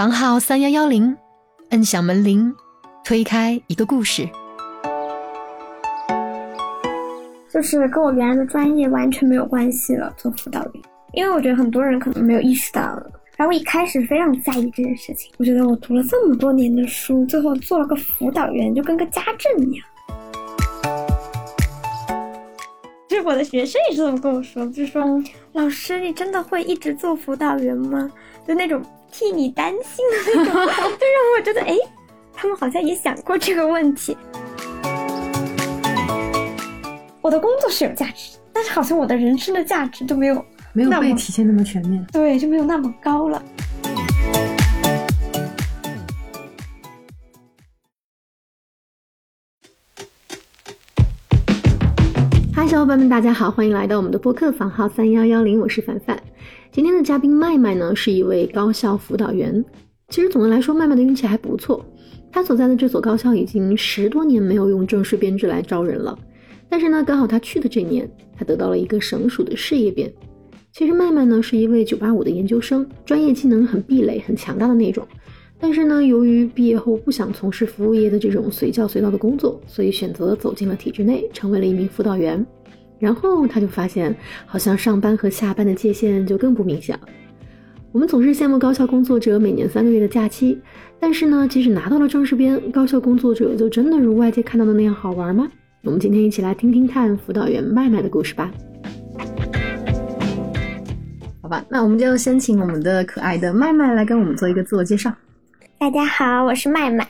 房号三幺幺零，摁响门铃，推开一个故事。就是跟我原来的专业完全没有关系了，做辅导员。因为我觉得很多人可能没有意识到，然后我一开始非常在意这件事情。我觉得我读了这么多年的书，最后做了个辅导员，就跟个家政一样。就是我的学生也是这么跟我说，就是说，老师，你真的会一直做辅导员吗？就那种替你担心的那种，就让我觉得，哎，他们好像也想过这个问题。我的工作是有价值，但是好像我的人生的价值都没有没有被体现那么全面，对，就没有那么高了。小伙伴们，大家好，欢迎来到我们的播客房号三幺幺零，我是凡凡。今天的嘉宾麦麦呢，是一位高校辅导员。其实总的来说，麦麦的运气还不错，他所在的这所高校已经十多年没有用正式编制来招人了。但是呢，刚好他去的这年，他得到了一个省属的事业编。其实麦麦呢是一位九八五的研究生，专业技能很壁垒、很强大的那种。但是呢，由于毕业后不想从事服务业的这种随叫随到的工作，所以选择走进了体制内，成为了一名辅导员。然后他就发现，好像上班和下班的界限就更不明显了。我们总是羡慕高校工作者每年三个月的假期，但是呢，即使拿到了正式编，高校工作者就真的如外界看到的那样好玩吗？我们今天一起来听听看辅导员麦麦的故事吧。好吧，那我们就先请我们的可爱的麦麦来跟我们做一个自我介绍。大家好，我是麦麦。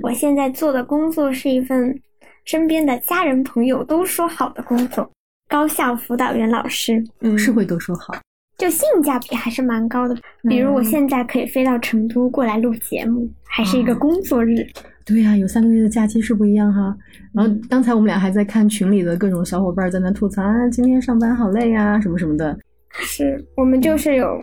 我现在做的工作是一份身边的家人朋友都说好的工作——高校辅导员老师。嗯，是会都说好，就性价比还是蛮高的。比如我现在可以飞到成都过来录节目，还是一个工作日。对呀，有三个月的假期是不一样哈。然后刚才我们俩还在看群里的各种小伙伴在那吐槽啊，今天上班好累呀，什么什么的。是我们就是有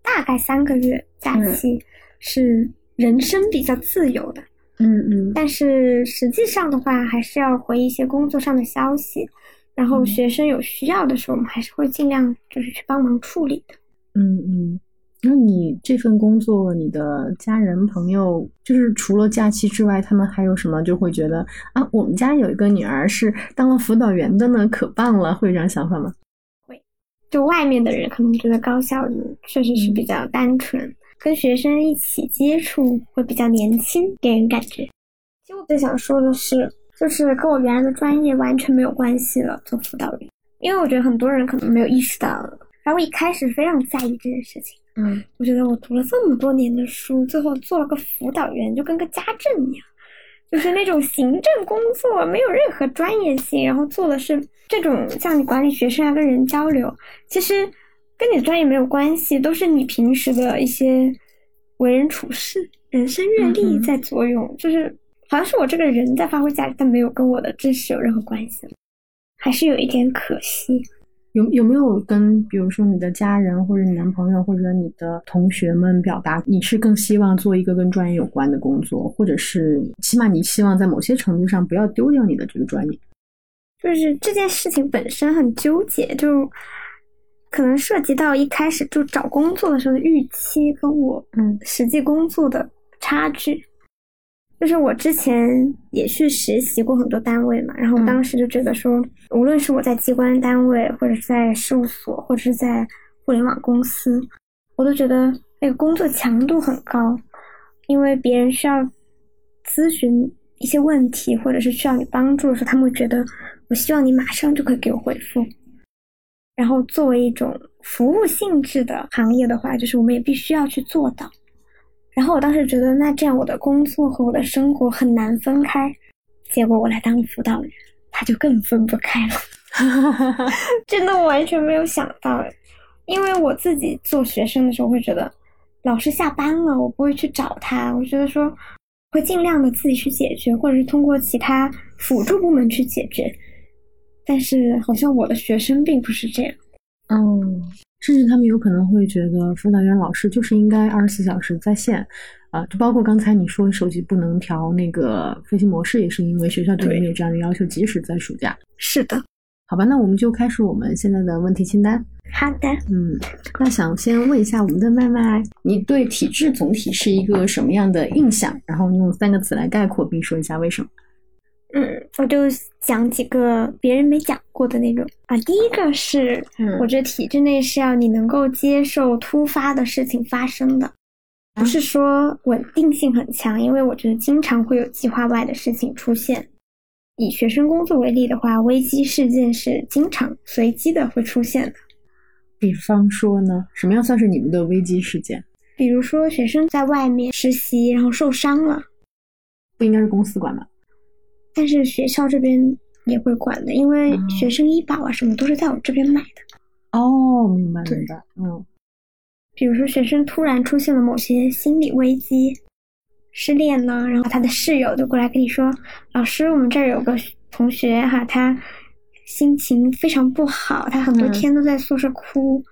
大概三个月假期，是。人生比较自由的，嗯嗯，但是实际上的话，还是要回一些工作上的消息，然后学生有需要的时候，我们还是会尽量就是去帮忙处理的。嗯嗯，那你这份工作，你的家人朋友，就是除了假期之外，他们还有什么就会觉得啊，我们家有一个女儿是当了辅导员的呢，可棒了，会有这样想法吗？会，就外面的人可能觉得高校确实是比较单纯。跟学生一起接触会比较年轻，给人感觉。其实我最想说的是，就是跟我原来的专业完全没有关系了。做辅导员，因为我觉得很多人可能没有意识到，然后我一开始非常在意这件事情。嗯，我觉得我读了这么多年的书，最后做了个辅导员，就跟个家政一样，就是那种行政工作，没有任何专业性，然后做的是这种像你管理学生啊，跟人交流，其实。跟你的专业没有关系，都是你平时的一些为人处事、人生阅历在作用。就是好像是我这个人在发挥价值，但没有跟我的知识有任何关系，还是有一点可惜。有有没有跟比如说你的家人或者你男朋友或者你的同学们表达，你是更希望做一个跟专业有关的工作，或者是起码你希望在某些程度上不要丢掉你的这个专业？就是这件事情本身很纠结，就。可能涉及到一开始就找工作的时候的预期跟我嗯实际工作的差距，就是我之前也去实习过很多单位嘛，然后当时就觉得说，无论是我在机关单位，或者是在事务所，或者是在互联网公司，我都觉得那个工作强度很高，因为别人需要咨询一些问题，或者是需要你帮助的时候，他们会觉得我希望你马上就可以给我回复。然后作为一种服务性质的行业的话，就是我们也必须要去做到。然后我当时觉得，那这样我的工作和我的生活很难分开。结果我来当辅导员，他就更分不开了。真的我完全没有想到，因为我自己做学生的时候会觉得，老师下班了，我不会去找他。我觉得说会尽量的自己去解决，或者是通过其他辅助部门去解决。但是好像我的学生并不是这样，嗯，甚至他们有可能会觉得辅导员老师就是应该二十四小时在线，啊，就包括刚才你说手机不能调那个飞行模式，也是因为学校对你有这样的要求，即使在暑假。是的，好吧，那我们就开始我们现在的问题清单。好的，嗯，那想先问一下我们的麦麦，你对体制总体是一个什么样的印象？然后你用三个词来概括，并说一下为什么。嗯，我就讲几个别人没讲过的那种啊。第一个是，嗯我觉得体制内是要你能够接受突发的事情发生的，不是说稳定性很强，因为我觉得经常会有计划外的事情出现。以学生工作为例的话，危机事件是经常随机的会出现的。比方说呢，什么样算是你们的危机事件？比如说，学生在外面实习，然后受伤了，不应该是公司管吗？但是学校这边也会管的，因为哦学生医保啊什么都是在我这边买的。哦，明白明白，嗯比如说，学生突然出现了某些心理危机，失恋了，然后他的室友就过来跟你说：“老师，我们这儿有个同学哈，他心情非常不好，他很多嗯天都在宿舍哭。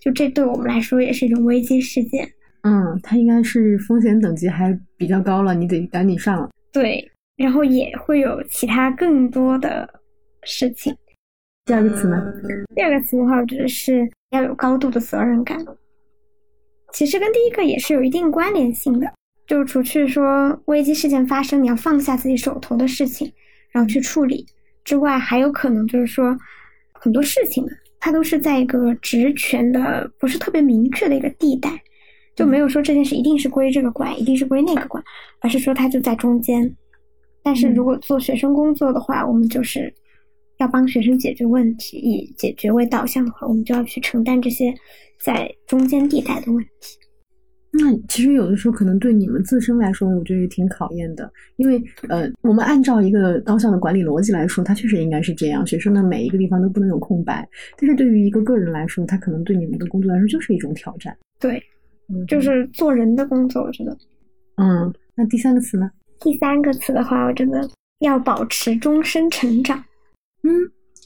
就这对我们来说也是一种危机事件。嗯，他应该是风险等级还比较高了，你得赶紧上了。对，然后也会有其他更多的事情。第二个词呢？第二个词的话，我觉得是要有高度的责任感。其实跟第一个也是有一定关联性的，就除去说危机事件发生，你要放下自己手头的事情，然后去处理之外，还有可能就是说很多事情呢，它都是在一个职权的不是特别明确的一个地带，就没有说这件事一定是归这个管，一定是归那个管，而是说它就在中间。但是如果做学生工作的话，我们就是要帮学生解决问题，以解决为导向的话，我们就要去承担这些在中间地带的问题。那其实有的时候可能对你们自身来说，我觉得也挺考验的，因为呃，我们按照一个高校的管理逻辑来说，它确实应该是这样，学生的每一个地方都不能有空白。但是对于一个个人来说，他可能对你们的工作来说就是一种挑战。对，嗯，就是做人的工作，我觉得。嗯，那第三个词呢？第三个词的话，我觉得要保持终身成长。嗯，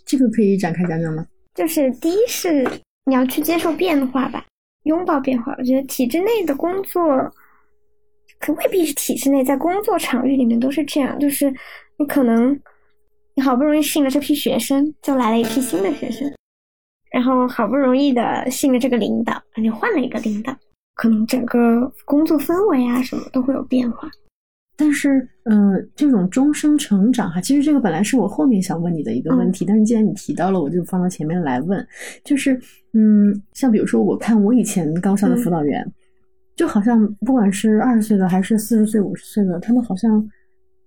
这个可以展开讲讲吗？就是第一是你要去接受变化吧，拥抱变化。我觉得体制内的工作，可未必是体制内，在工作场域里面都是这样。就是你可能你好不容易适应了这批学生，就来了一批新的学生，然后好不容易的适应了这个领导，你换了一个领导，可能整个工作氛围啊什么都会有变化。但是，呃，这种终生成长哈，其实这个本来是我后面想问你的一个问题，但是既然你提到了，我就放到前面来问。就是，嗯，像比如说，我看我以前高校的辅导员，就好像不管是二十岁的还是四十岁、五十岁的，他们好像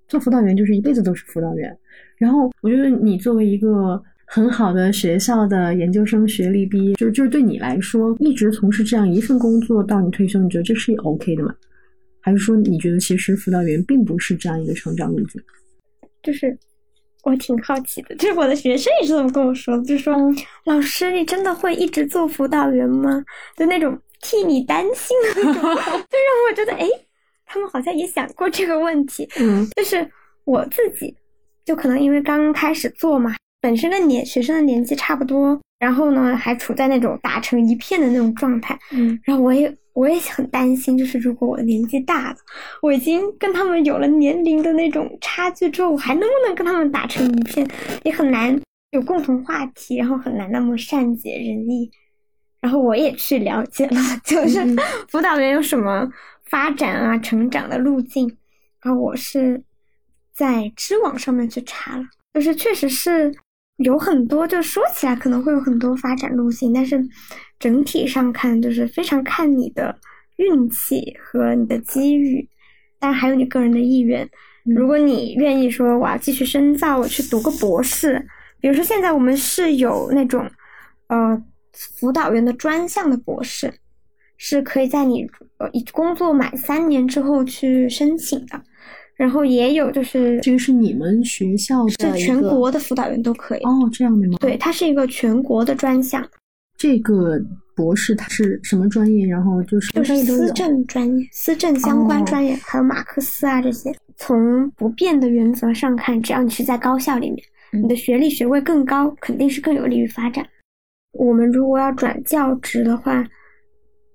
做辅导员就是一辈子都是辅导员。然后，我觉得你作为一个很好的学校的研究生学历毕业，就就是对你来说，一直从事这样一份工作到你退休，你觉得这是 OK 的吗？还是说你觉得其实辅导员并不是这样一个成长路径？就是我挺好奇的，就是我的学生也是这么跟我说的，就说、老师，你真的会一直做辅导员吗？就那种替你担心的那种，就让我觉得，哎，他们好像也想过这个问题。嗯就是我自己，就可能因为刚开始做嘛，本身的年学生的年纪差不多，然后呢还处在那种打成一片的那种状态，嗯然后我也我也很担心，就是如果我年纪大了，我已经跟他们有了年龄的那种差距之后，我还能不能跟他们打成一片，也很难有共同话题，然后很难那么善解人意。然后我也去了解了，就是嗯 辅导员有什么发展啊、成长的路径。然后我是在知网上面去查了，就是确实是有很多，就说起来可能会有很多发展路径，但是整体上看就是非常看你的运气和你的机遇，当然还有你个人的意愿。如果你愿意说我要继续深造，我去读个博士，比如说现在我们是有那种呃辅导员的专项的博士，是可以在你呃工作满三年之后去申请的。然后也有就是这个是你们学校是的是全国的辅导员都可以。哦，这样的吗？对，它是一个全国的专项，这个博士他是什么专业？然后就是就是思政专业、思政相关哦专业，还有马克思啊这些。从不变的原则上看，只要你是在高校里面，嗯你的学历学位更高，肯定是更有利于发展。我们如果要转教职的话，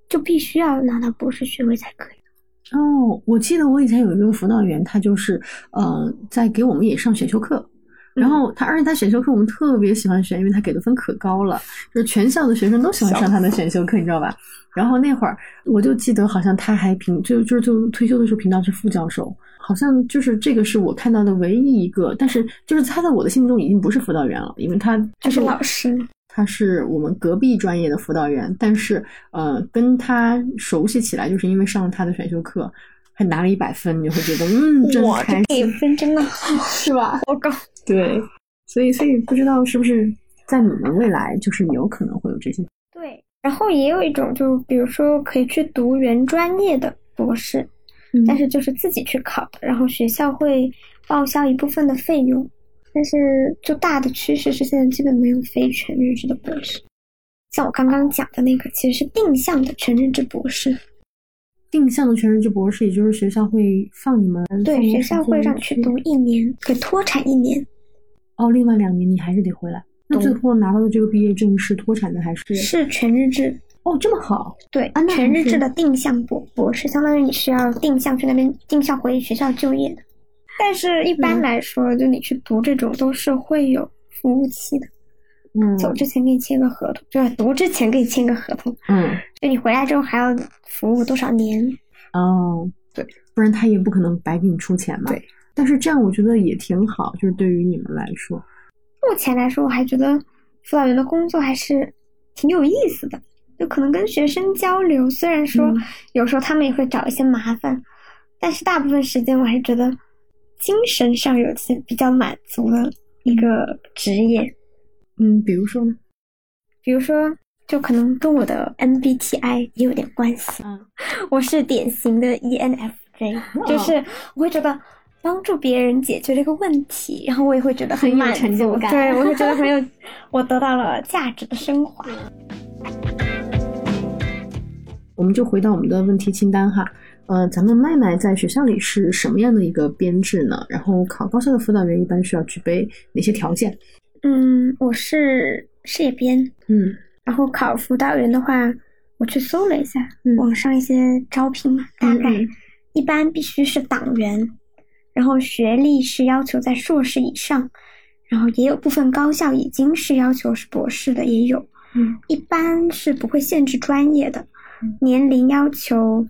就必须要拿到博士学位才可以。哦，我记得我以前有一个辅导员，他就是呃，在给我们也上选修课，然后他，而且他选修课我们特别喜欢选，因为他给的分可高了，就是全校的学生都喜欢上他的选修课，你知道吧？然后那会儿我就记得，好像他还评，就就就退休的时候评到是副教授，好像就是这个是我看到的唯一一个，但是就是他在我的心目中已经不是辅导员了，因为他就是老师，他是我们隔壁专业的辅导员，但是呃，跟他熟悉起来，就是因为上了他的选修课。还拿了一百分，你会觉得嗯，真开心，分真的好，是吧？我高，对，所以所以不知道是不是在你们未来就是有可能会有这些。对，然后也有一种，就比如说可以去读原专业的博士，但是就是自己去考的，然后学校会报销一部分的费用，但是就大的趋势是现在基本没有非全日制的博士，像我刚刚讲的那个其实是定向的全日制博士。定向的全日制博士，也就是学校会放你们对，学校会让你去读一年，可以脱产一年。哦，另外两年你还是得回来。那最后拿到的这个毕业证是脱产的还是？是全日制。哦，这么好。对，啊全日制的定向博博士，相当于你是要定向去那边定向回学校就业的。但是一般来说，就你去读这种都是会有服务期的。嗯，走之前给你签个合同，就是？读之前给你签个合同，嗯，就你回来之后还要服务多少年？哦，对，不然他也不可能白给你出钱嘛。对，但是这样我觉得也挺好，就是对于你们来说，目前来说我还觉得辅导员的工作还是挺有意思的，就可能跟学生交流，虽然说有时候他们也会找一些麻烦，但是大部分时间我还是觉得精神上有些比较满足的一个职业。嗯，比如说呢？比如说，就可能跟我的 MBTI 也有点关系。嗯，我是典型的 ENFJ，就是我会觉得帮助别人解决这个问题，然后我也会觉得很有成就感。对，我会觉得很有，我得到了价值的升华。我们就回到我们的问题清单哈。呃，咱们麦麦在学校里是什么样的一个编制呢？然后考高校的辅导员一般需要具备哪些条件？嗯，我是事业编，嗯，然后考辅导员的话，我去搜了一下网上一些招聘嘛，大概一般必须是党员，然后学历是要求在硕士以上，然后也有部分高校已经是要求是博士的也有，嗯，一般是不会限制专业的，年龄要求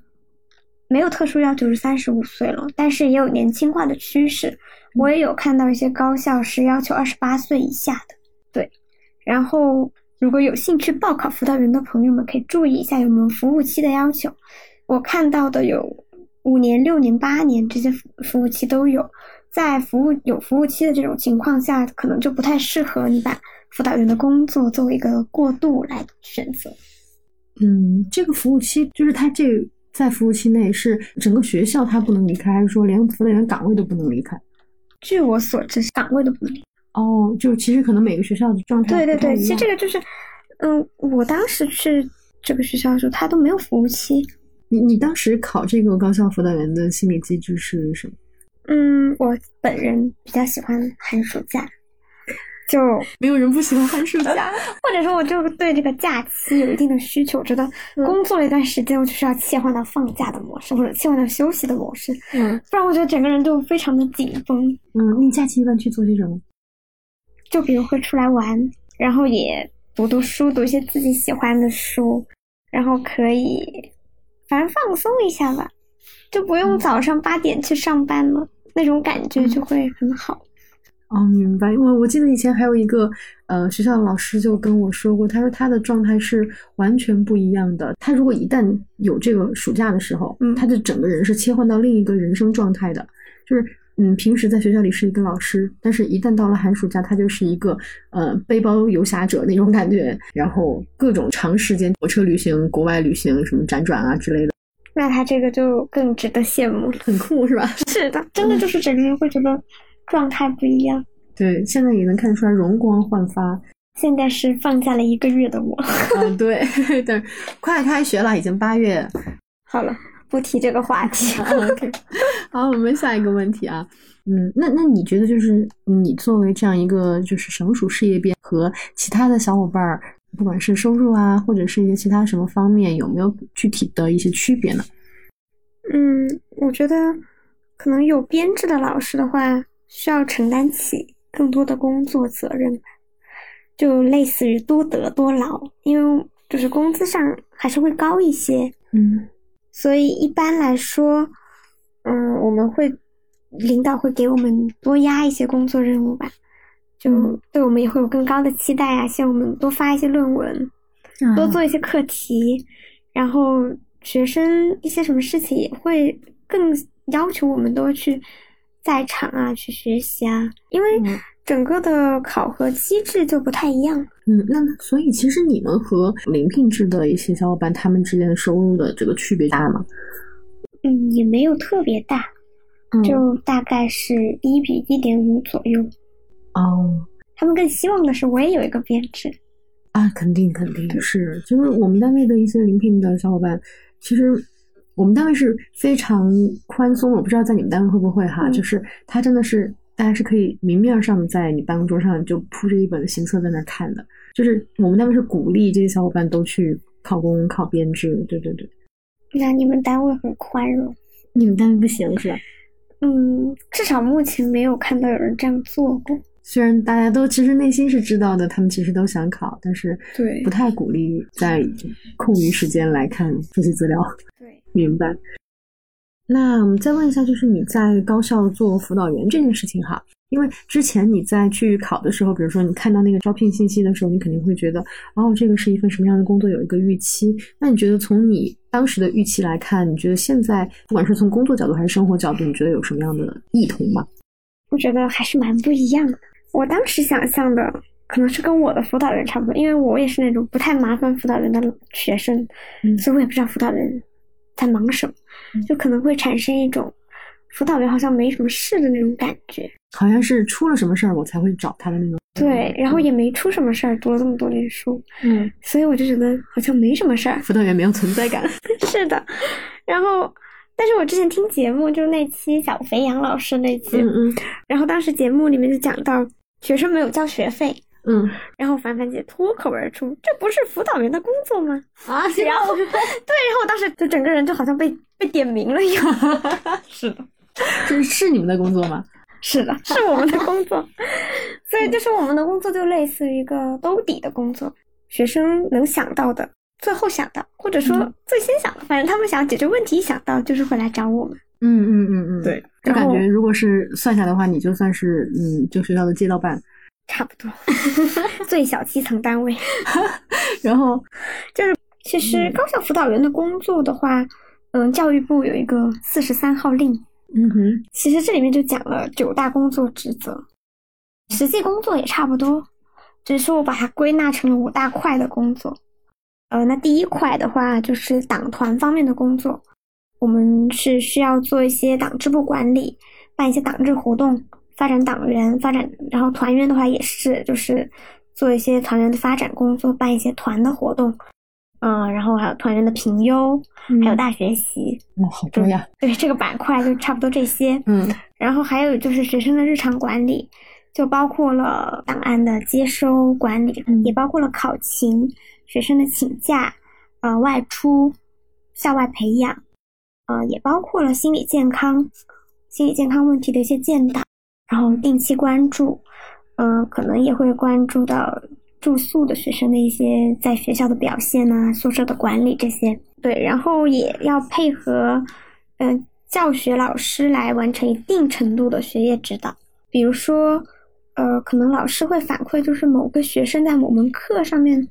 没有特殊要求是三十五岁了，但是也有年轻化的趋势。我也有看到一些高校是要求二十八岁以下的，对。然后如果有兴趣报考辅导员的朋友们，可以注意一下有没有服务期的要求。我看到的有五年、六年、八年这些服服务期都有。在服务有服务期的这种情况下，可能就不太适合你把辅导员的工作作为一个过渡来选择。嗯，这个服务期就是他这在服务期内是整个学校他不能离开，还是说连辅导员岗位都不能离开？据我所知，岗位的不能哦，就其实可能每个学校的状态对对对，其实这个就是，嗯，我当时去这个学校的时候，他都没有服务期。你你当时考这个高校辅导员的心理机制是什么？嗯，我本人比较喜欢寒暑假。就没有人不喜欢寒暑假，或者说我就对这个假期有一定的需求，觉得工作了一段时间，我就是要切换到放假的模式，或者切换到休息的模式，嗯，不然我觉得整个人就非常的紧绷。嗯，你假期一般去做些什么？就比如会出来玩，然后也读读书，读一些自己喜欢的书，然后可以反正放松一下吧，就不用早上八点去上班了，那种感觉就会很好。哦，明白。我我记得以前还有一个呃学校的老师就跟我说过，他说他的状态是完全不一样的。他如果一旦有这个暑假的时候，嗯，他的整个人是切换到另一个人生状态的。就是嗯，平时在学校里是一个老师，但是一旦到了寒暑假，他就是一个呃背包游侠者那种感觉，然后各种长时间火车旅行、国外旅行、什么辗转啊之类的。那他这个就更值得羡慕，很酷是吧？是的，真的就是整个人会觉得。状态不一样，对，现在也能看出来容光焕发。现在是放假了一个月的我，嗯，对 对，快开学了，已经八月。好了，不提这个话题。OK，好，我们下一个问题啊，嗯，那那你觉得就是你作为这样一个就是省属事业编和其他的小伙伴儿，不管是收入啊，或者是一些其他什么方面，有没有具体的一些区别呢？嗯，我觉得可能有编制的老师的话。需要承担起更多的工作责任吧，就类似于多得多劳，因为就是工资上还是会高一些，嗯，所以一般来说，嗯，我们会领导会给我们多压一些工作任务吧，就对我们也会有更高的期待啊，希望我们多发一些论文，多做一些课题，然后学生一些什么事情也会更要求我们多去在场啊，去学习啊，因为整个的考核机制就不太一样。嗯，那所以其实你们和临聘制的一些小伙伴，他们之间的收入的这个区别大吗？嗯，也没有特别大，就大概是一比一点五左右。哦，他们更希望的是我也有一个编制。啊，肯定肯定是，就是我们单位的一些临聘的小伙伴，其实我们单位是非常宽松，我不知道在你们单位会不会哈，就是他真的是大家是可以明面上在你办公桌上就铺着一本行册在那看的，就是我们单位是鼓励这些小伙伴都去考公考编制，对对对。那你们单位很宽容，你们单位不行是吧？嗯，至少目前没有看到有人这样做过。虽然大家都其实内心是知道的，他们其实都想考，但是对不太鼓励在空余时间来看复习资料。对，明白。那我们再问一下，就是你在高校做辅导员这件事情哈，因为之前你在去考的时候，比如说你看到那个招聘信息的时候，你肯定会觉得，哦，这个是一份什么样的工作，有一个预期。那你觉得从你当时的预期来看，你觉得现在不管是从工作角度还是生活角度，你觉得有什么样的异同吗？我觉得还是蛮不一样的。我当时想象的可能是跟我的辅导员差不多，因为我也是那种不太麻烦辅导员的学生，所以我也不知道辅导员在忙什么，就可能会产生一种辅导员好像没什么事的那种感觉，好像是出了什么事儿我才会找他的那种。对，然后也没出什么事儿，读了这么多年书，嗯，所以我就觉得好像没什么事儿，辅导员没有存在感。是的，然后。但是我之前听节目，就是那期小肥羊老师那期，嗯嗯，然后当时节目里面就讲到学生没有交学费，嗯，然后凡凡姐脱口而出：“这不是辅导员的工作吗？”啊，然后 对，然后我当时就整个人就好像被被点名了一样。是的，这是你们的工作吗？是的，是我们的工作。所以就是我们的工作就类似于一个兜底的工作，学生能想到的。最后想到，或者说最先想的，反正他们想解决问题，一想到就是会来找我们。嗯嗯嗯嗯，对，就感觉如果是算下的话，你就算是嗯，就学校的街道办，差不多，最小基层单位。然后就是，其实高校辅导员的工作的话，嗯，教育部有一个四十三号令，嗯哼，其实这里面就讲了九大工作职责，实际工作也差不多，只是我把它归纳成了五大块的工作。呃，那第一块的话就是党团方面的工作，我们是需要做一些党支部管理，办一些党支活动，发展党员，发展，然后团员的话也是，就是做一些团员的发展工作，办一些团的活动，嗯，然后还有团员的评优，还有大学习，哦，好重要。对，这个板块就差不多这些，嗯，然后还有就是学生的日常管理，就包括了档案的接收管理，也包括了考勤。学生的请假，呃，外出、校外培养，呃，也包括了心理健康、心理健康问题的一些建档，然后定期关注，嗯，可能也会关注到住宿的学生的一些在学校的表现啊，宿舍的管理这些。对，然后也要配合，嗯，教学老师来完成一定程度的学业指导，比如说，呃，可能老师会反馈，就是某个学生在某门课上面。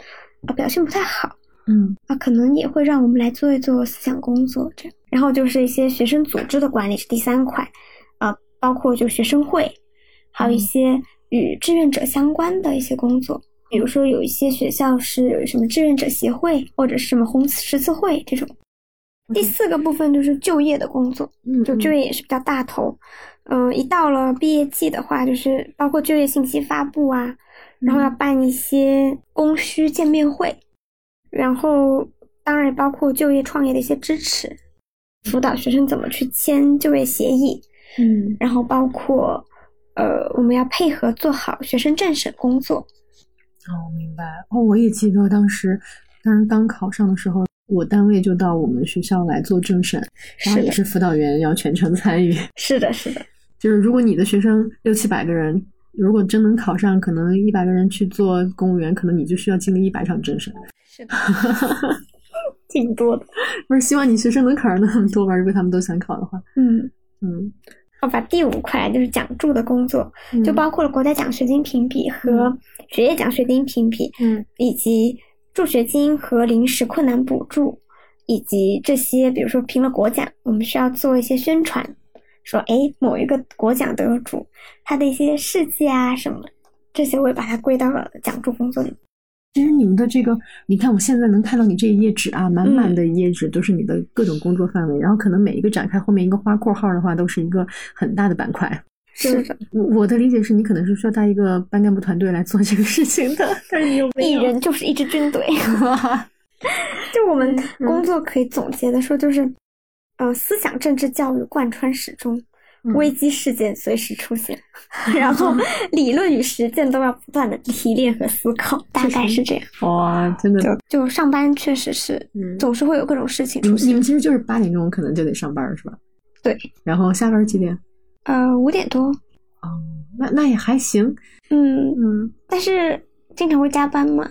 啊，表现不太好，嗯，啊，可能也会让我们来做一做思想工作，这样。然后就是一些学生组织的管理是第三块，啊，包括就学生会，还有一些与志愿者相关的一些工作，比如说有一些学校是有什么志愿者协会或者是什么红十字会这种。第四个部分就是就业的工作，嗯，就就业也是比较大头，嗯，一到了毕业季的话，就是包括就业信息发布啊。然后要办一些供需见面会，然后当然也包括就业创业的一些支持，辅导学生怎么去签就业协议，嗯，然后包括呃我们要配合做好学生政审工作。哦，明白。哦，我也记得当时，当时刚考上的时候，我单位就到我们学校来做政审，然后也是辅导员要全程参与。是的，是的。就是如果你的学生六七百个人。如果真能考上，可能一百个人去做公务员，可能你就需要经历一百场政审。是的，挺多的。不是希望你学生能考上那么多吧？如果他们都想考的话。嗯嗯。好吧，第五块就是奖助的工作，就包括了国家奖学金评比和学业奖学金评比，嗯，以及助学金和临时困难补助，以及这些，比如说评了国奖，我们需要做一些宣传，说哎，某一个国奖得主他的一些事迹啊什么，这些我也把它归到了奖助工作里。其实你们的这个，你看我现在能看到你这一页纸啊，满满的一页纸都是你的各种工作范围，然后可能每一个展开后面一个花括号的话，都是一个很大的板块。是的，我我的理解是你可能是需要带一个班干部团队来做这个事情的，但是你有一人就是一支军队。就我们工作可以总结的说，就是，呃，思想政治教育贯穿始终。危机事件随时出现，然后 理论与实践都要不断的提炼和思考，大概是这样。哇，真的，就就上班确实是，总是会有各种事情出现。你们其实就是八点钟可能就得上班是吧？对。然后下班几点？呃，五点多。哦，那那也还行。嗯嗯，但是经常会加班嘛。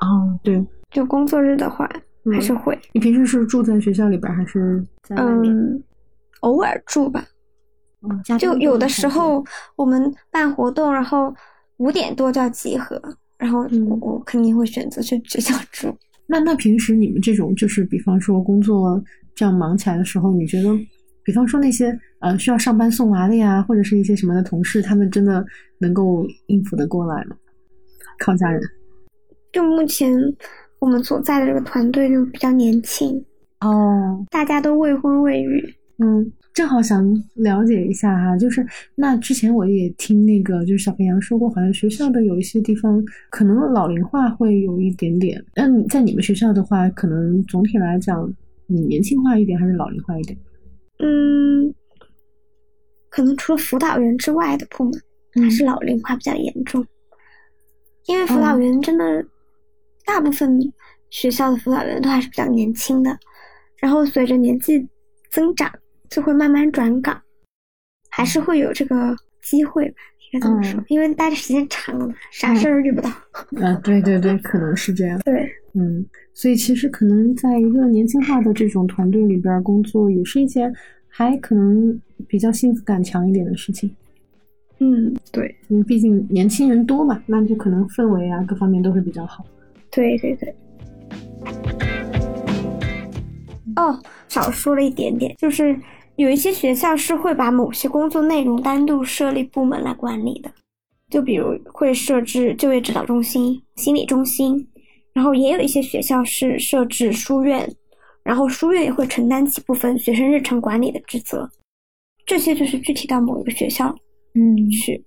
哦，对。就工作日的话，还是会。你平时是住在学校里边还是在外面？嗯，偶尔住吧。就有的时候我们办活动，然后五点多就要集合，然后我我肯定会选择去学校住。那那平时你们这种就是，比方说工作这样忙起来的时候，你觉得，比方说那些呃需要上班送娃的呀，或者是一些什么的同事，他们真的能够应付得过来吗？靠家人。就目前我们所在的这个团队就比较年轻哦，大家都未婚未育，嗯。正好想了解一下哈，就是那之前我也听那个就是小肥羊说过，好像学校的有一些地方可能老龄化会有一点点。那你在你们学校的话，可能总体来讲，你年轻化一点还是老龄化一点？嗯，可能除了辅导员之外的部门还是老龄化比较严重，因为辅导员真的大部分学校的辅导员都还是比较年轻的，然后随着年纪增长。就会慢慢转岗，还是会有这个机会吧？应该这么说，因为待的时间长了，啥事儿遇不到。啊，对对对，可能是这样。对，嗯，所以其实可能在一个年轻化的这种团队里边工作，也是一件还可能比较幸福感强一点的事情。嗯，对，因为毕竟年轻人多嘛，那就可能氛围啊各方面都会比较好。对对对。哦，少说了一点点，就是。有一些学校是会把某些工作内容单独设立部门来管理的，就比如会设置就业指导中心、心理中心，然后也有一些学校是设置书院，然后书院也会承担起部分学生日程管理的职责。这些就是具体到某一个学校，嗯去。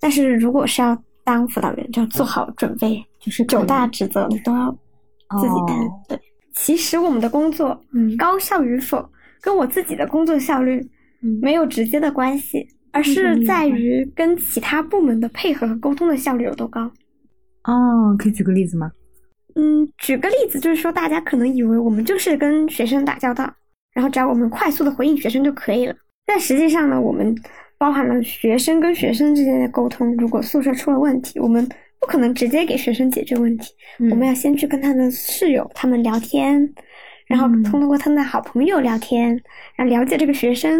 但是如果是要当辅导员，就要做好准备，就是九大职责你都要自己担。对，其实我们的工作，嗯，高效与否。跟我自己的工作效率没有直接的关系，而是在于跟其他部门的配合和沟通的效率有多高。哦，可以举个例子吗？嗯，举个例子就是说，大家可能以为我们就是跟学生打交道，然后只要我们快速的回应学生就可以了。但实际上呢，我们包含了学生跟学生之间的沟通。如果宿舍出了问题，我们不可能直接给学生解决问题，我们要先去跟他的室友他们聊天。然后通过他们的好朋友聊天，然后了解这个学生，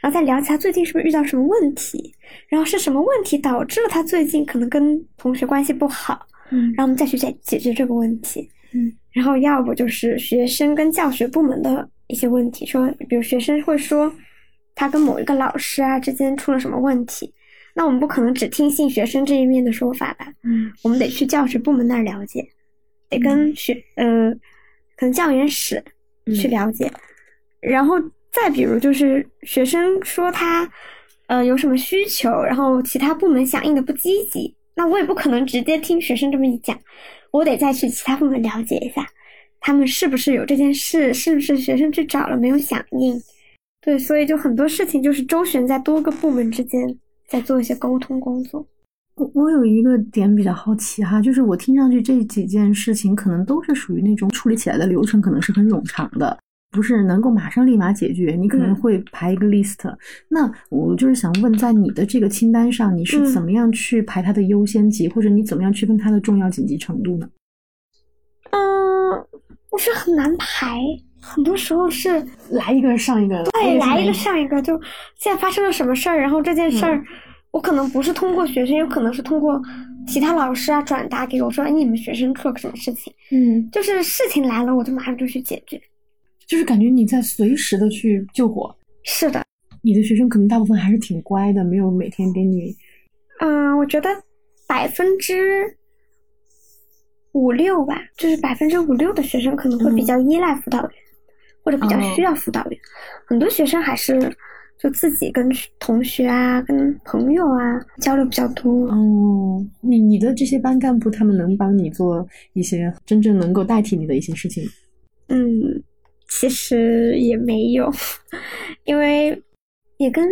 然后再了解他最近是不是遇到什么问题，然后是什么问题导致了他最近可能跟同学关系不好，嗯，然后我们再去解解决这个问题，嗯，然后要不就是学生跟教学部门的一些问题，说比如学生会说他跟某一个老师啊之间出了什么问题，那我们不可能只听信学生这一面的说法吧，嗯，我们得去教学部门那儿了解，得跟学呃。可能教研室去了解，然后再比如就是学生说他呃有什么需求，然后其他部门响应的不积极，那我也不可能直接听学生这么一讲，我得再去其他部门了解一下，他们是不是有这件事，是不是学生去找了没有响应，对，所以就很多事情就是周旋在多个部门之间，在做一些沟通工作。我我有一个点比较好奇哈，就是我听上去这几件事情可能都是属于那种处理起来的流程可能是很冗长的，不是能够马上立马解决，你可能会排一个 list。那我就是想问，在你的这个清单上，你是怎么样去排它的优先级，或者你怎么样区分它的重要紧急程度呢？嗯，我是很难排，很多时候是来一个上一个，对，来一个上一个。就现在发生了什么事儿，然后这件事儿，我可能不是通过学生，有可能是通过其他老师啊转达给我说，哎，你们学生出了什么事情？嗯，就是事情来了，我就马上就去解决，就是感觉你在随时的去救火。是的，你的学生可能大部分还是挺乖的，没有每天给你。嗯，我觉得百分之。五六吧，就是百分之五六的学生可能会比较依赖辅导员，或者比较需要辅导员。很多学生还是就自己跟同学啊、跟朋友啊交流比较多。哦，你你的这些班干部，他们能帮你做一些真正能够代替你的一些事情？嗯，其实也没有，因为也跟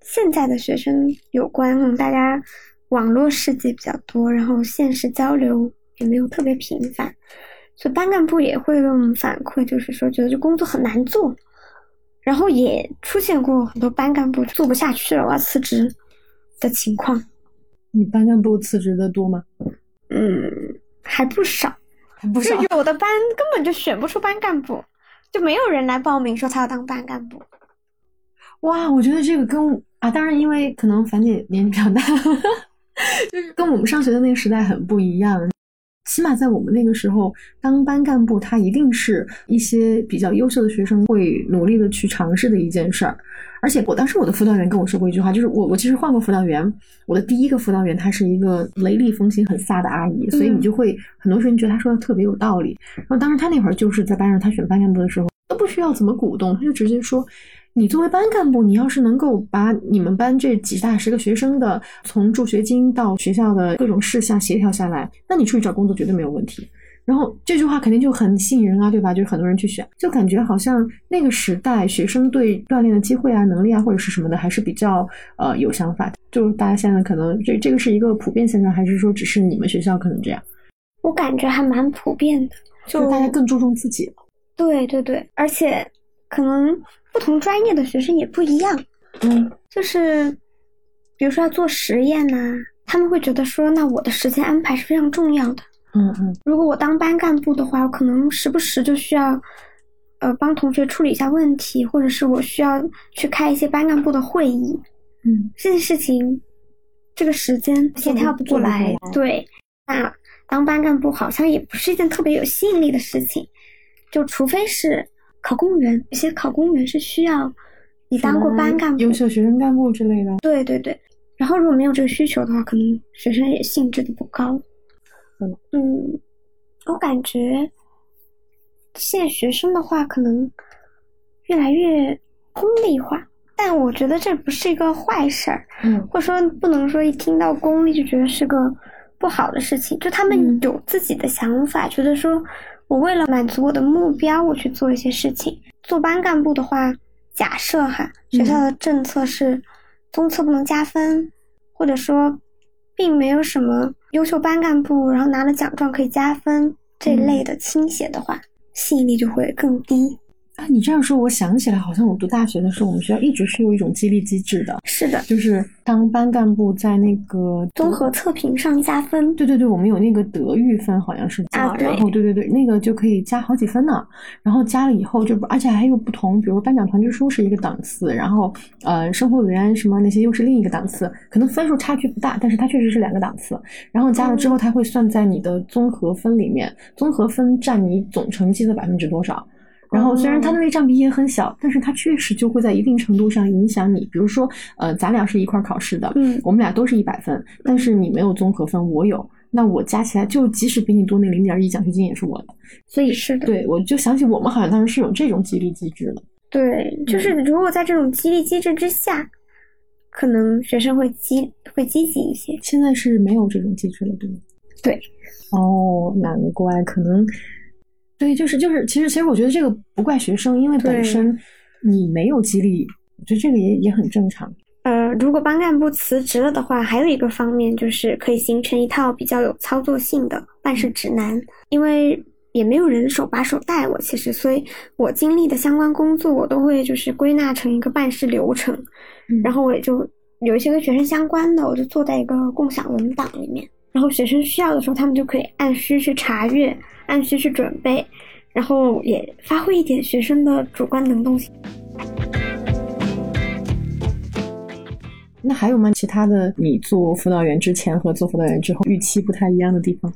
现在的学生有关，大家网络世界比较多，然后现实交流。也没有特别频繁，所以班干部也会给我们反馈，就是说觉得这工作很难做，然后也出现过很多班干部做不下去了，我要辞职的情况。你班干部辞职的多吗？嗯，还不少，不少。有的班根本就选不出班干部，就没有人来报名说他要当班干部。哇，我觉得这个跟啊，当然因为可能樊姐年纪比较大，就是跟我们上学的那个时代很不一样。起码在我们那个时候，当班干部，他一定是一些比较优秀的学生会努力的去尝试的一件事儿。而且我当时我的辅导员跟我说过一句话，就是我我其实换过辅导员，我的第一个辅导员她是一个雷厉风行、很飒的阿姨，所以你就会很多时候你觉得她说的特别有道理。然后当时她那会儿就是在班上，她选班干部的时候都不需要怎么鼓动，她就直接说。你作为班干部，你要是能够把你们班这几大十个学生的从助学金到学校的各种事项协调下来，那你出去找工作绝对没有问题。然后这句话肯定就很吸引人啊，对吧？就是很多人去选，就感觉好像那个时代学生对锻炼的机会啊、能力啊或者是什么的还是比较呃有想法。就大家现在可能这这个是一个普遍现象，还是说只是你们学校可能这样？我感觉还蛮普遍的，就大家更注重自己。对对对，而且可能。不同专业的学生也不一样，嗯，就是比如说要做实验呐，他们会觉得说，那我的时间安排是非常重要的，嗯嗯。如果我当班干部的话，我可能时不时就需要，呃，帮同学处理一下问题，或者是我需要去开一些班干部的会议，嗯，这件事情，这个时间协调不过来，对，那当班干部好像也不是一件特别有吸引力的事情，就除非是。考公务员，有些考公务员是需要你当过班干部、优秀学生干部之类的。对对对，然后如果没有这个需求的话，可能学生也兴致都不高。嗯嗯，我感觉现在学生的话可能越来越功利化，但我觉得这不是一个坏事儿。嗯，或者说不能说一听到功利就觉得是个不好的事情，就他们有自己的想法，觉得说。我为了满足我的目标，我去做一些事情。做班干部的话，假设哈，学校的政策是综测不能加分，或者说并没有什么优秀班干部，然后拿了奖状可以加分这类的倾斜的话，吸引力就会更低。啊，你这样说，我想起来，好像我读大学的时候，我们学校一直是有一种激励机制的。是的，就是当班干部在那个综合测评上加分。对对对，我们有那个德育分，好像是加，然后对对对，那个就可以加好几分呢。然后加了以后，就而且还有不同，比如班长团支书是一个档次，然后呃，生活委员什么那些又是另一个档次，可能分数差距不大，但是它确实是两个档次。然后加了之后，它会算在你的综合分里面，综合分占你总成绩的百分之多少。然后虽然它的那占比也很小，但是它确实就会在一定程度上影响你。比如说，呃，咱俩是一块考试的，嗯，我们俩都是一百分，但是你没有综合分，我有，那我加起来就即使比你多那零点一，奖学金也是我的。所以是的，对，我就想起我们好像当时是有这种激励机制的。对，就是如果在这种激励机制之下，可能学生会积会积极一些。现在是没有这种机制了，对吗？对。哦，难怪可能。对，就是就是，其实其实我觉得这个不怪学生，因为本身你没有激励，我觉得这个也也很正常。呃，如果班干部辞职了的话，还有一个方面就是可以形成一套比较有操作性的办事指南，因为也没有人手把手带我，其实，所以我经历的相关工作，我都会就是归纳成一个办事流程，然后我也就有一些跟学生相关的，我就做在一个共享文档里面，然后学生需要的时候，他们就可以按需去查阅，按需去准备，然后也发挥一点学生的主观能动性。那还有吗？其他的，你做辅导员之前和做辅导员之后预期不太一样的地方？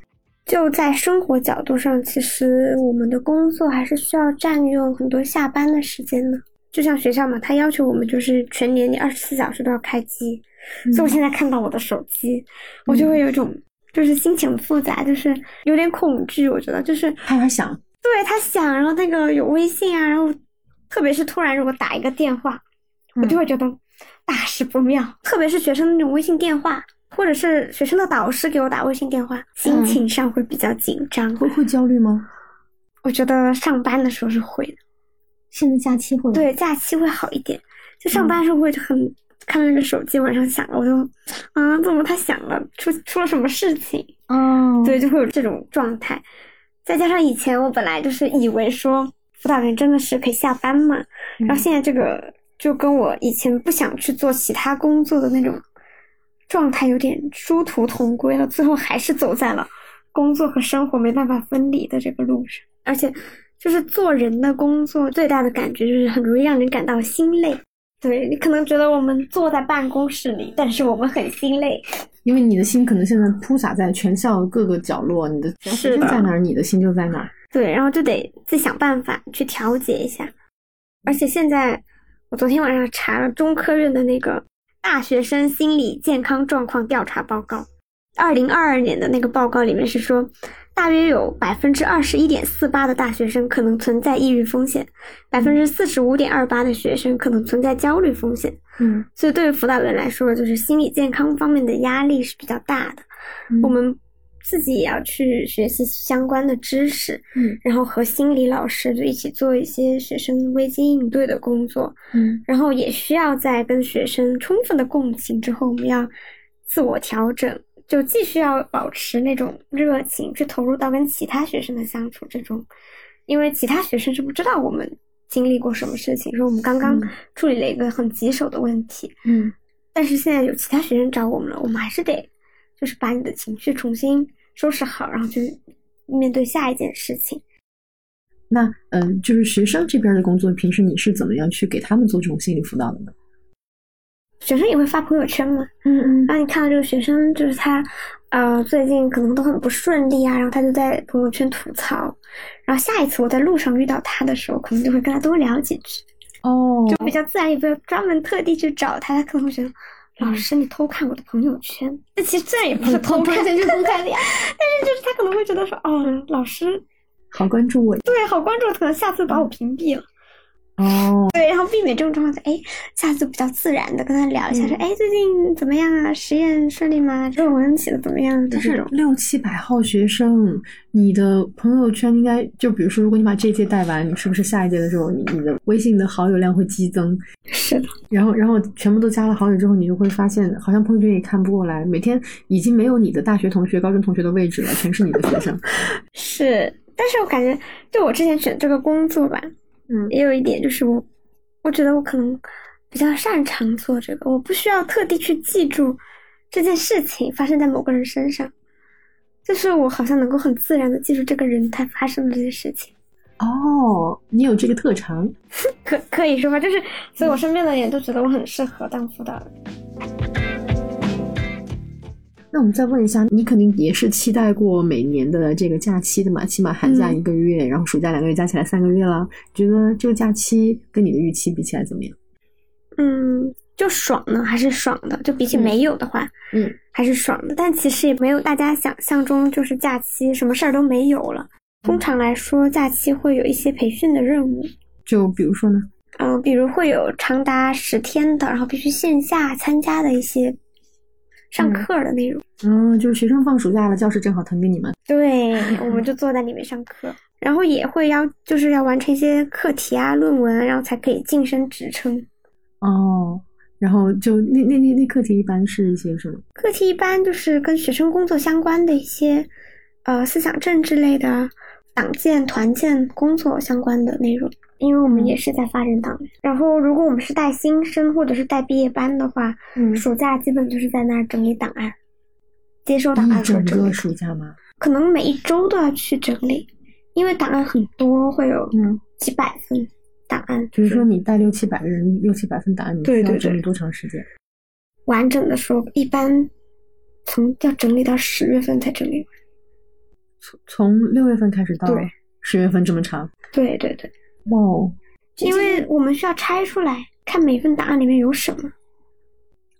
就在生活角度上，其实我们的工作还是需要占用很多下班的时间的。就像学校嘛，他要求我们就是全年你二十四小时都要开机。所以我现在看到我的手机，我就会有一种就是心情复杂，就是有点恐惧。我觉得就是他要想，对他想，然后那个有微信啊，然后特别是突然如果打一个电话，我就会觉得大事不妙。特别是学生那种微信电话。或者是学生的导师给我打微信电话，心情上会比较紧张，会会焦虑吗？我觉得上班的时候是会的，现在假期会对假期会好一点，就上班的时候会很看到那个手机晚上响了，我就啊怎么它响了？出出了什么事情？哦，对，就会有这种状态。再加上以前我本来就是以为说辅导员真的是可以下班嘛，然后现在这个就跟我以前不想去做其他工作的那种。状态有点殊途同归了，最后还是走在了工作和生活没办法分离的这个路上。而且，就是做人的工作最大的感觉就是很容易让人感到心累。对你可能觉得我们坐在办公室里，但是我们很心累，因为你的心可能现在铺洒在全校各个角落，你的是在哪儿，你的心就在哪儿。对，然后就得自想办法去调节一下。而且现在，我昨天晚上查了中科院的那个。大学生心理健康状况调查报告，二零二二年的那个报告里面是说，大约有百分之二十一点四八的大学生可能存在抑郁风险，百分之四十五点二八的学生可能存在焦虑风险。嗯，所以对于辅导员来说，就是心理健康方面的压力是比较大的。我们。自己也要去学习相关的知识，嗯，然后和心理老师就一起做一些学生危机应对的工作，嗯，然后也需要在跟学生充分的共情之后，我们要自我调整，就继续要保持那种热情，去投入到跟其他学生的相处之中，因为其他学生是不知道我们经历过什么事情，说我们刚刚处理了一个很棘手的问题，嗯，但是现在有其他学生找我们了，我们还是得就是把你的情绪重新。收拾好，然后去面对下一件事情。那，嗯，就是学生这边的工作，平时你是怎么样去给他们做这种心理辅导的呢？学生也会发朋友圈嘛？嗯嗯。然后你看到这个学生，就是他，呃，最近可能都很不顺利啊，然后他就在朋友圈吐槽。然后下一次我在路上遇到他的时候，可能就会跟他多聊几句。哦。就比较自然，也不要专门特地去找他，他可能会觉得。老师，你偷看我的朋友圈？那其实这也不是偷看，就是偷看的呀。但是就是他可能会觉得说，哦，老师好关注我，对，好关注，可能下次把我屏蔽了。哦，对，然后避免这种状况，哎，下次比较自然的跟他聊一下，说，哎，最近怎么样啊？实验顺利吗？论文写的怎么样？就是六七百号学生，你的朋友圈应该就比如说，如果你把这届带完，你是不是下一届的时候，你你的微信的好友量会激增？是的。然后，然后全部都加了好友之后，你就会发现，好像朋友圈也看不过来，每天已经没有你的大学同学、高中同学的位置了，全是你的学生。是，但是我感觉，就我之前选这个工作吧。嗯，也有一点就是我，我觉得我可能比较擅长做这个，我不需要特地去记住这件事情发生在某个人身上，就是我好像能够很自然的记住这个人他发生的这些事情。哦，你有这个特长，可可以说吧，就是，所以我身边的人都觉得我很适合当辅导员。那我们再问一下，你肯定也是期待过每年的这个假期的嘛？起码寒假一个月，然后暑假两个月，加起来三个月了。觉得这个假期跟你的预期比起来怎么样？嗯，就爽呢，还是爽的。就比起没有的话，嗯，还是爽的。但其实也没有大家想象中，就是假期什么事儿都没有了。通常来说，假期会有一些培训的任务。就比如说呢？嗯，比如会有长达十天的，然后必须线下参加的一些。上课的那种，嗯，就是学生放暑假了，教室正好腾给你们。对，我们就坐在里面上课，然后也会要，就是要完成一些课题啊、论文，然后才可以晋升职称。哦，然后就那那那那课题一般是一些什么？课题一般就是跟学生工作相关的一些，呃，思想政治类的，党建、团建工作相关的内容，因为我们也是在发展党员。然后，如果我们是带新生或者是带毕业班的话，嗯暑假基本就是在那儿整理档案，接收档案一整理。暑假吗？可能每一周都要去整理，因为档案很多，会有嗯，几百份档案。就是说你带六七百个人，六七百份档案，你对对对需要整理多长时间？完整的说，一般从要整理到十月份才整理完。从从六月份开始到对十月份这么长？对对对，哇哦！因为我们需要拆出来看每份档案里面有什么。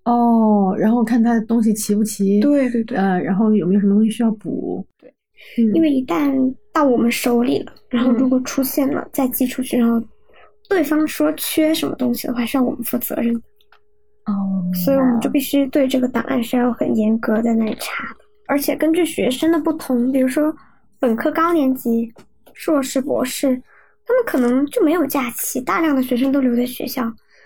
哦，然后看它的东西齐不齐？对对对，呃，然后有没有什么东西需要补？对，嗯，因为一旦到我们手里了，然后嗯如果出现了再寄出去，然后对方说缺什么东西的话，是要我们负责任的，哦，所以我们就必须对这个档案是要很严格在那里查的。而且根据学生的不同，比如说本科高年级、硕士、博士，他们可能就没有假期，大量的学生都留在学校。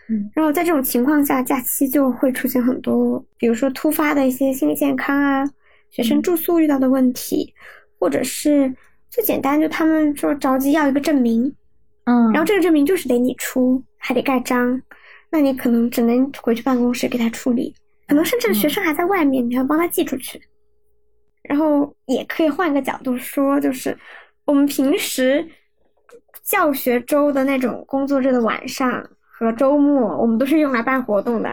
嗯，然后在这种情况下，假期就会出现很多，比如说突发的一些心理健康啊，学生住宿遇到的问题，或者是最简单，就他们说着急要一个证明，嗯，然后这个证明就是得你出，还得盖章，那你可能只能回去办公室给他处理，可能甚至学生还在外面，你要帮他寄出去。然后也可以换个角度说，就是我们平时教学周的那种工作日的晚上和周末，我们都是用来办活动的，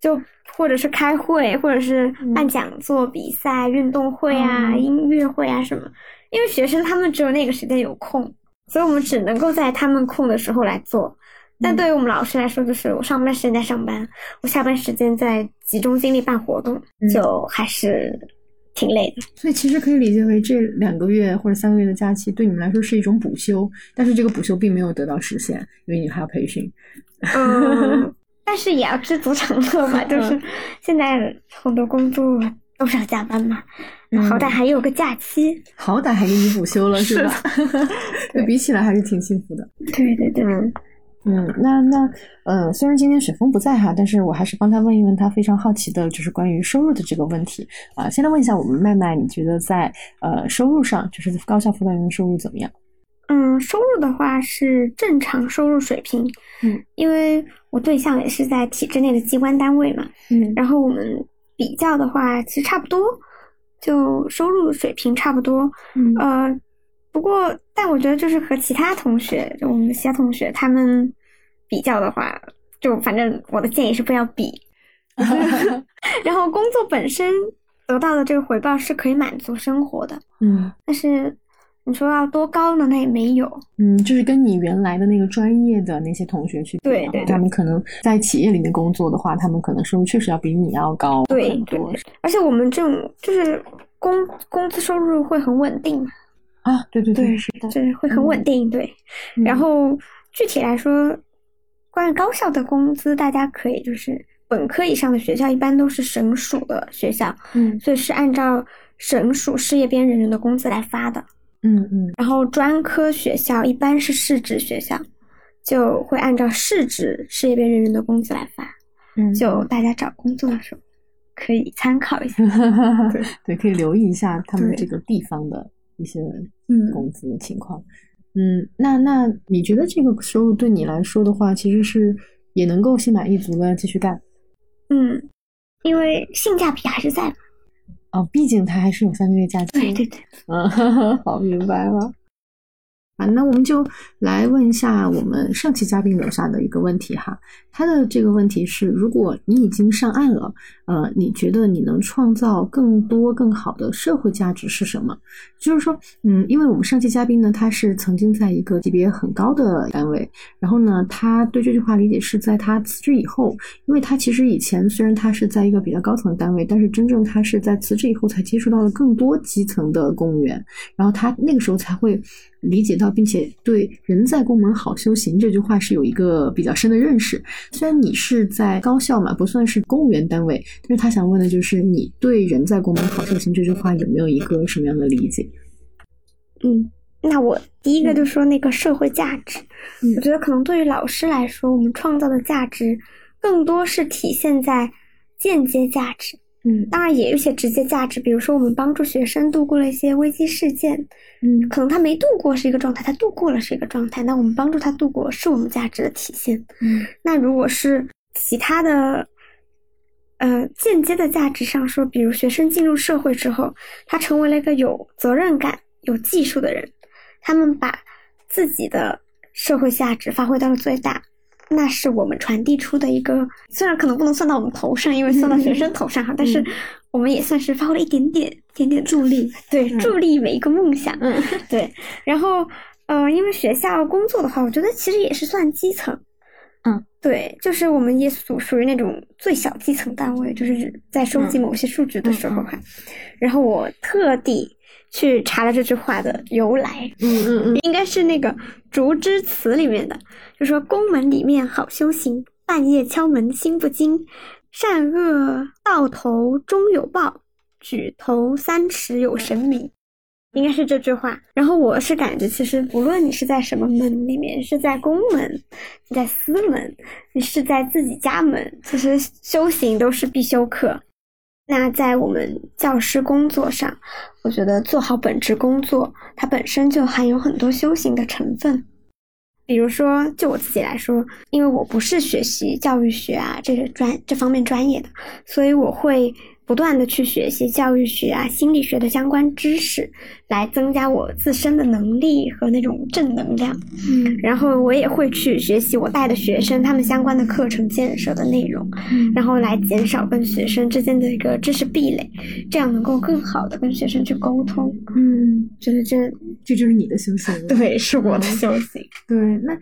就或者是开会，或者是办讲座、比赛、运动会啊、嗯音乐会啊什么。因为学生他们只有那个时间有空，所以我们只能够在他们空的时候来做。但对于我们老师来说，就是我上班时间在上班，我下班时间在集中精力办活动，嗯就还是挺累的。所以其实可以理解为这两个月或者三个月的假期对你们来说是一种补休，但是这个补休并没有得到实现，因为你还要培训。嗯，但是也要知足常乐嘛，就 是现在很多工作都是要加班嘛，嗯好歹还有个假期。好歹还给你补休了，是吧？对比起来还是挺幸福的。对对对，嗯，那那呃，虽然今天雪峰不在哈，但是我还是帮他问一问他非常好奇的，就是关于收入的这个问题啊、先来问一下我们麦麦，你觉得在呃收入上，就是高校辅导员的收入怎么样？嗯，收入的话是正常收入水平。嗯，因为我对象也是在体制内的机关单位嘛，嗯然后我们比较的话，其实差不多，就收入水平差不多。嗯呃，不过，但我觉得就是和其他同学，就我们的其他同学他们比较的话，就反正我的建议是不要比。然后工作本身得到的这个回报是可以满足生活的，嗯但是你说要多高呢？那也没有。嗯，就是跟你原来的那个专业的那些同学去比对对对他们可能在企业里面工作的话，他们可能收入确实要比你要高对多，而且我们这种就是工工资收入会很稳定嘛，啊。对对对是的。就是会很稳定。对，嗯然后具体来说，关于高校的工资，大家可以就是本科以上的学校一般都是省属的学校，嗯所以是按照省属事业编人员的工资来发的。嗯嗯然后专科学校一般是市直学校，就会按照市直事业编人员的工资来发。嗯，就大家找工作的时候可以参考一下。对对，可以留意一下他们这个地方的一些嗯工资情况。嗯，那那你觉得这个收入对你来说的话，其实是也能够心满意足的继续干嗯，因为性价比还是在嘛。哦，毕竟他还是有三个月假期。对对对，嗯，好，明白了。啊，那我们就来问一下我们上期嘉宾留下的一个问题哈。他的这个问题是：如果你已经上岸了，呃，你觉得你能创造更多、更好的社会价值是什么？就是说，嗯，因为我们上期嘉宾呢，他是曾经在一个级别很高的单位，然后呢，他对这句话理解是在他辞职以后，因为他其实以前虽然他是在一个比较高层的单位，但是真正他是在辞职以后才接触到了更多基层的公务员，然后他那个时候才会理解到，并且对“人在宫门好修行”这句话是有一个比较深的认识。虽然你是在高校嘛，不算是公务员单位，但是他想问的就是你对“人在宫门好修行”这句话有没有一个什么样的理解？嗯，那我第一个就说那个社会价值，嗯我觉得可能对于老师来说，我们创造的价值更多是体现在间接价值，嗯，当然也有一些直接价值，比如说我们帮助学生度过了一些危机事件，嗯，可能他没度过是一个状态，他度过了是一个状态，那我们帮助他度过是我们价值的体现。嗯，那如果是其他的，呃，间接的价值上说，比如学生进入社会之后，他成为了一个有责任感、有技术的人，他们把自己的社会价值发挥到了最大。那是我们传递出的一个，虽然可能不能算到我们头上，因为算到学生头上哈，但是我们也算是发挥了一点点、点点助力，对，助力每一个梦想，嗯，对。然后，呃，因为学校工作的话，我觉得其实也是算基层，嗯，对，就是我们也属属于那种最小基层单位，就是在收集某些数据的时候哈。然后我特地。去查了这句话的由来，嗯嗯嗯，应该是那个《竹枝词》里面的，就说宫门里面好修行，半夜敲门心不惊，善恶到头终有报，举头三尺有神明，应该是这句话。然后我是感觉，其实不论你是在什么门里面，是在宫门，你在私门，你是在自己家门，其实修行都是必修课。那在我们教师工作上，我觉得做好本职工作，它本身就含有很多修行的成分。比如说，就我自己来说，因为我不是学习教育学啊这个专这方面专业的，所以我会。不断的去学习教育学啊、心理学的相关知识，来增加我自身的能力和那种正能量。嗯，然后我也会去学习我带的学生他们相关的课程建设的内容，然后来减少跟学生之间的一个知识壁垒，这样能够更好的跟学生去沟通。嗯，觉得这这就是你的修行。对，是我的修行。对，那。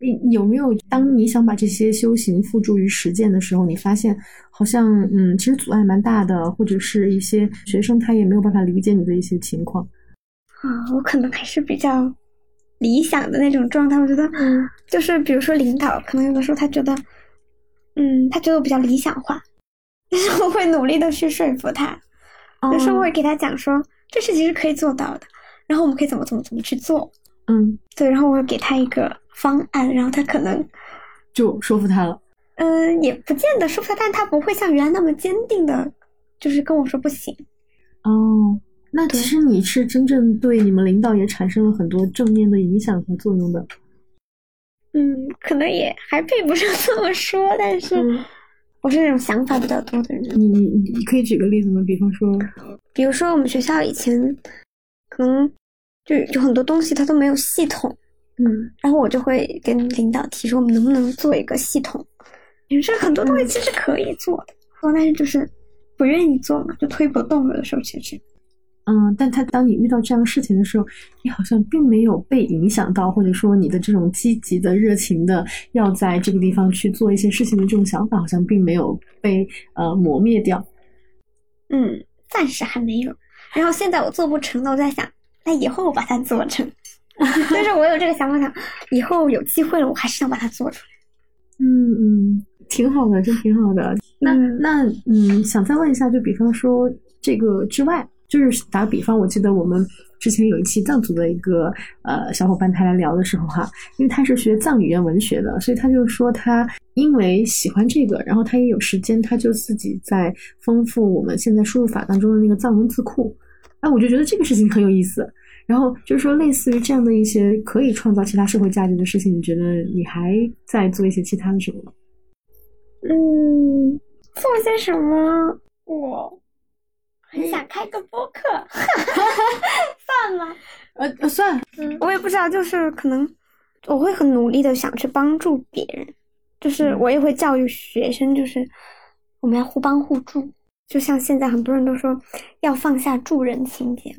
你有没有当你想把这些修行付诸于实践的时候，你发现好像嗯，其实阻碍蛮大的，或者是一些学生他也没有办法理解你的一些情况啊？我可能还是比较理想的那种状态。我觉得，嗯，就是比如说领导，可能有的时候他觉得，嗯，他觉得我比较理想化，但是我会努力的去说服他，有时候会给他讲说，这事情是可以做到的，然后我们可以怎么怎么怎么去做。嗯，对，然后我会给他一个。方案，然后他可能就说服他了。嗯，也不见得说服他，但他不会像原来那么坚定的，就是跟我说不行。哦，那其实你是真正对你们领导也产生了很多正面的影响和作用的。嗯，可能也还配不上这么说，但是我是那种想法比较多的人。你你你可以举个例子吗？比方说，比如说我们学校以前可能就有很多东西它都没有系统。嗯，然后我就会跟领导提出，我们能不能做一个系统？因为这很多东西其实可以做的，但是就是不愿意做嘛，就推不动。有的时候其实，嗯，但他当你遇到这样事情的时候，你好像并没有被影响到，或者说你的这种积极的、热情的要在这个地方去做一些事情的这种想法，好像并没有被呃磨灭掉。嗯，暂时还没有。然后现在我做不成了，我在想，那以后我把它做成。但是我有这个想法，想以后有机会了，我还是想把它做出来。嗯嗯，挺好的，真挺好的。那那嗯，想再问一下，就比方说这个之外，就是打个比方，我记得我们之前有一期藏族的一个呃小伙伴，他来聊的时候哈，因为他是学藏语言文学的，所以他就说他因为喜欢这个，然后他也有时间，他就自己在丰富我们现在输入法当中的那个藏文字库。哎，我就觉得这个事情很有意思。然后就是说，类似于这样的一些可以创造其他社会价值的事情，你觉得你还在做一些其他的什么吗？嗯，做些什么？我很想开个播客，算吗？呃，算。嗯，我也不知道，就是可能我会很努力的想去帮助别人，就是我也会教育学生，就是我们要互帮互助，就像现在很多人都说要放下助人情节。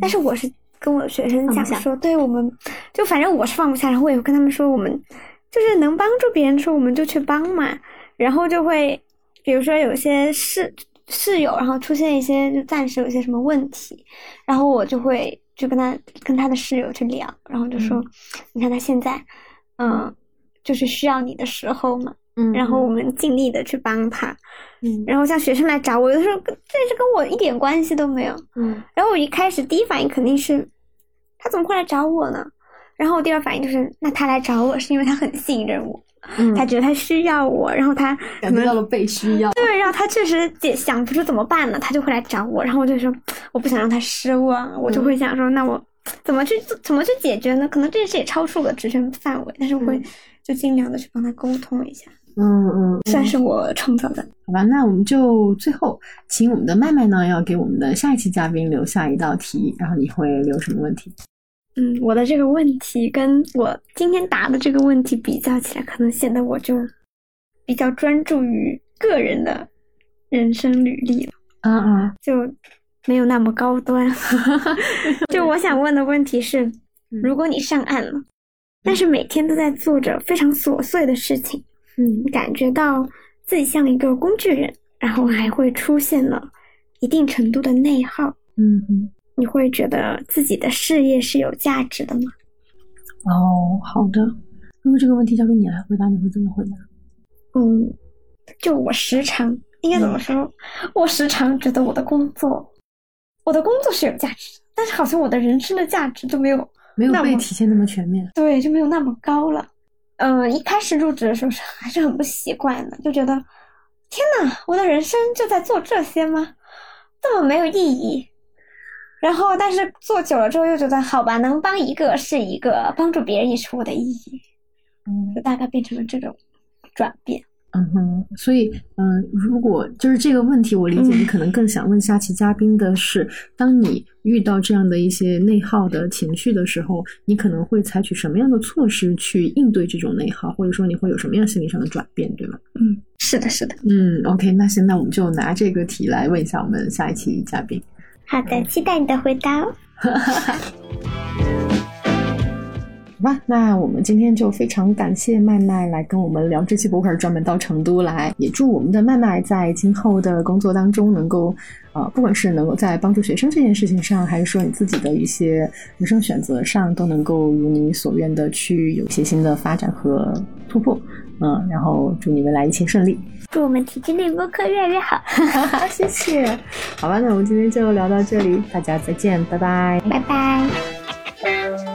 但是我是跟我学生讲说，对我们就反正我是放不下，然后我也会跟他们说，我们就是能帮助别人的时候，我们就去帮嘛。然后就会，比如说有些室室友，然后出现一些就暂时有些什么问题，然后我就会就跟他跟他的室友去聊，然后就说，你看他现在，嗯，就是需要你的时候嘛。嗯，然后我们尽力的去帮他，嗯，然后像学生来找我，有的时候这是跟我一点关系都没有，嗯，然后我一开始第一反应肯定是，他怎么会来找我呢？然后我第二反应就是，那他来找我是因为他很信任我，嗯，他觉得他需要我，然后他感觉到了被需要。对，然后他确实也想不出怎么办呢，他就会来找我，然后我就说我不想让他失望，我就会想说那我怎么去怎么去解决呢？可能这件事也超出我的职权范围，但是我会就尽量的去帮他沟通一下。嗯嗯，算是我创造的。好吧，那我们就最后请我们的麦麦呢，要给我们的下一期嘉宾留下一道题，然后你会留什么问题？嗯，我的这个问题跟我今天答的这个问题比较起来，可能显得我就比较专注于个人的人生履历了。嗯嗯，就没有那么高端。就我想问的问题是：如果你上岸了，但是每天都在做着非常琐碎的事情。嗯，感觉到自己像一个工具人，然后还会出现了一定程度的内耗。嗯嗯，你会觉得自己的事业是有价值的吗？哦，好的。那么这个问题交给你来回答，你会怎么回答？嗯，就我时常应该怎么说？我时常觉得我的工作，我的工作是有价值的，但是好像我的人生的价值都没有没有被体现那么全面。对，就没有那么高了。嗯，一开始入职的时候是还是很不习惯的，就觉得天呐，我的人生就在做这些吗？这么没有意义。然后，但是做久了之后又觉得，好吧，能帮一个是一个，帮助别人也是我的意义。嗯，就大概变成了这种转变。嗯哼，所以，嗯，如果就是这个问题，我理解你可能更想问下期嘉宾的是，当你遇到这样的一些内耗的情绪的时候，你可能会采取什么样的措施去应对这种内耗，或者说你会有什么样心理上的转变，对吗？嗯，是的，是的。嗯，OK，那行，那我们就拿这个题来问一下我们下一期嘉宾。好的，期待你的回答哦。好 吧，那我们今天就非常感谢麦麦来跟我们聊这期博客，专门到成都来，也祝我们的麦麦在今后的工作当中能够，呃，不管是能够在帮助学生这件事情上，还是说你自己的一些人生选择上，都能够如你所愿的去有些新的发展和突破，嗯，然后祝你未来一切顺利，祝我们体制内播客越来越 好，谢谢。好吧，那我们今天就聊到这里，大家再见，拜拜，拜拜。